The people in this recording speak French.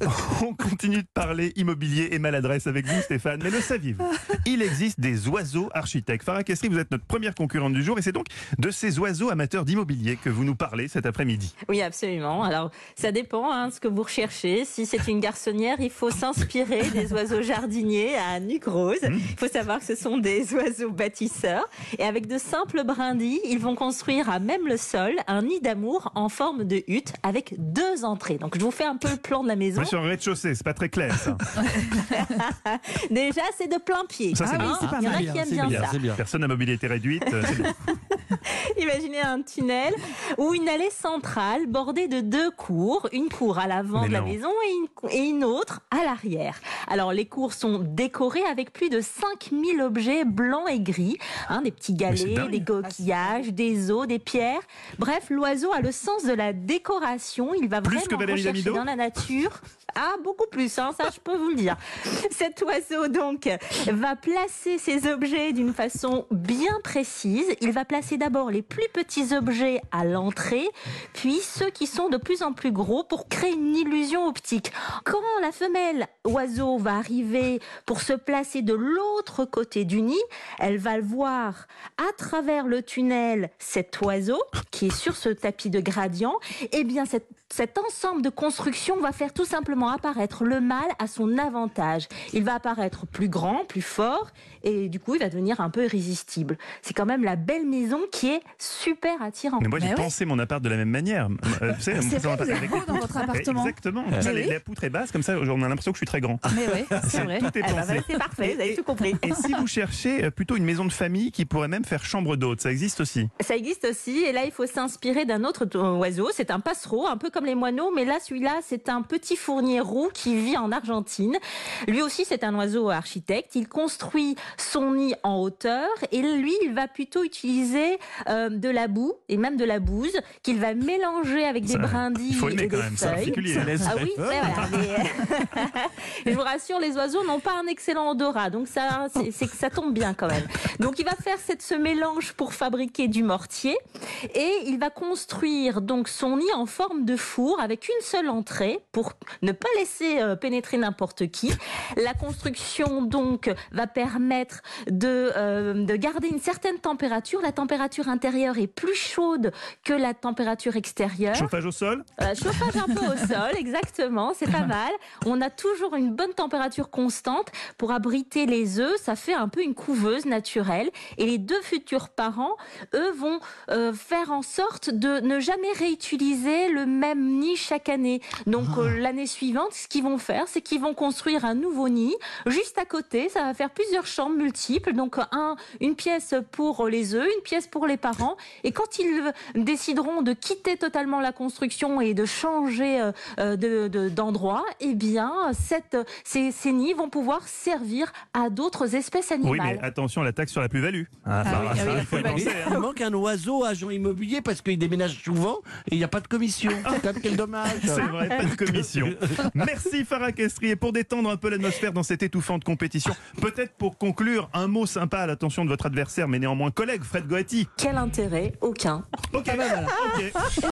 On continue de parler immobilier et maladresse avec vous, Stéphane. Mais le saviez-vous? Il existe des oiseaux architectes. Farah Kestri, vous êtes notre première concurrente du jour et c'est donc de ces oiseaux amateurs d'immobilier que vous nous parlez cet après-midi. Oui, absolument. Alors, ça dépend hein, de ce que vous recherchez. Si c'est une garçonnière, il faut s'inspirer des oiseaux jardiniers à nuque rose. Il faut savoir que ce sont des oiseaux bâtisseurs. Et avec de simples brindilles, ils vont construire à même le sol un nid d'amour en forme de hutte avec deux entrées. Donc, je vous fais un peu le plan de la maison. Sur un rez-de-chaussée, c'est pas très clair ça. Déjà, c'est de plein pied. Ça, c'est Hein bien. c'est pas Il y en a mal, qui aiment bien bien, ça. Personne à mobilité réduite. euh, c'est bien. Imaginez un tunnel ou une allée centrale bordée de deux cours, une cour à l'avant de la maison et une, et une autre à l'arrière. Alors les cours sont décorées avec plus de 5000 objets blancs et gris, hein, des petits galets, des coquillages, des os, des pierres. Bref, l'oiseau a le sens de la décoration. Il va Plus vraiment rechercher dans la nature. Ah, beaucoup plus, hein, ça je peux vous le dire. Cet oiseau donc va placer ses objets d'une façon bien précise. Il va placer d'abord les plus petits objets à l'entrée, puis ceux qui sont de plus en plus gros pour créer une illusion optique. Quand la femelle oiseau va arriver pour se placer de l'autre côté du nid, elle va voir à travers le tunnel cet oiseau qui est sur ce tapis de gradient. Eh bien, cette- cet ensemble de constructions va faire tout simplement apparaître le mâle à son avantage. Il va apparaître plus grand, plus fort, et du coup, il va devenir un peu irrésistible. C'est quand même la belle maison qui est super attirante. Mais moi, j'ai oui. pensé mon appart de la même manière. Euh, vous savez, C'est mon vrai, vous appart êtes beau les dans poutres. votre appartement. Exactement. Comme ça, oui. La poutre est basse, comme ça, on a l'impression que je suis très grand. Mais oui, c'est vrai. Tout est Eh ben, pensé. c'est parfait, vous avez tout compris. Et si vous cherchez euh, plutôt une maison de famille qui pourrait même faire chambre d'hôte, ça existe aussi. Ça existe aussi, et là il faut s'inspirer d'un autre to- oiseau. C'est un passereau, un peu comme les moineaux, mais là celui-là c'est un petit fournier roux qui vit en Argentine. Lui aussi c'est un oiseau architecte. Il construit son nid en hauteur, et lui il va plutôt utiliser euh, de la boue et même de la bouse qu'il va mélanger avec des brindilles Il faut aimer et des même, c'est feuilles. particulier. Ah oui, ouais, voilà, mais- je vous rassure, les oiseaux n'ont pas un excellent odorat, donc ça, c'est que ça tombe bien quand même. Donc il va faire cette, ce mélange pour fabriquer du mortier et il va construire donc son nid en forme de four avec une seule entrée pour ne pas laisser euh, pénétrer n'importe qui. La construction donc va permettre de, euh, de garder une certaine température. La température intérieure est plus chaude que la température extérieure. Chauffage au sol? Euh, chauffage un peu au sol, exactement, c'est pas mal. On a toujours une bonne température constante pour abriter les œufs. Ça fait un peu une couveuse naturelle. Et les deux futurs parents, eux, vont euh, faire en sorte de ne jamais réutiliser le même nid chaque année. Donc euh, l'année suivante, ce qu'ils vont faire, c'est qu'ils vont construire un nouveau nid juste à côté. Ça va faire plusieurs chambres multiples. Donc un, une pièce pour les œufs, une pièce pour les parents. Et quand ils décideront de quitter totalement la construction et de changer euh, euh, de- de- d'endroit, eh bien, cette, ces, ces nids vont pouvoir servir à d'autres espèces Oui, animales. mais attention à la taxe sur la plus-value. Ah, Ah oui, ah oui, il manque un oiseau agent immobilier parce qu'il déménage souvent et il n'y a pas de commission. Quel dommage. C'est vrai, pas de commission. Merci Farah Kestri. Et pour détendre un peu l'atmosphère dans cette étouffante compétition, peut-être pour conclure, un mot sympa à l'attention de votre adversaire, mais néanmoins collègue, Fred Goetti. Quel intérêt? Aucun. Ok, ok.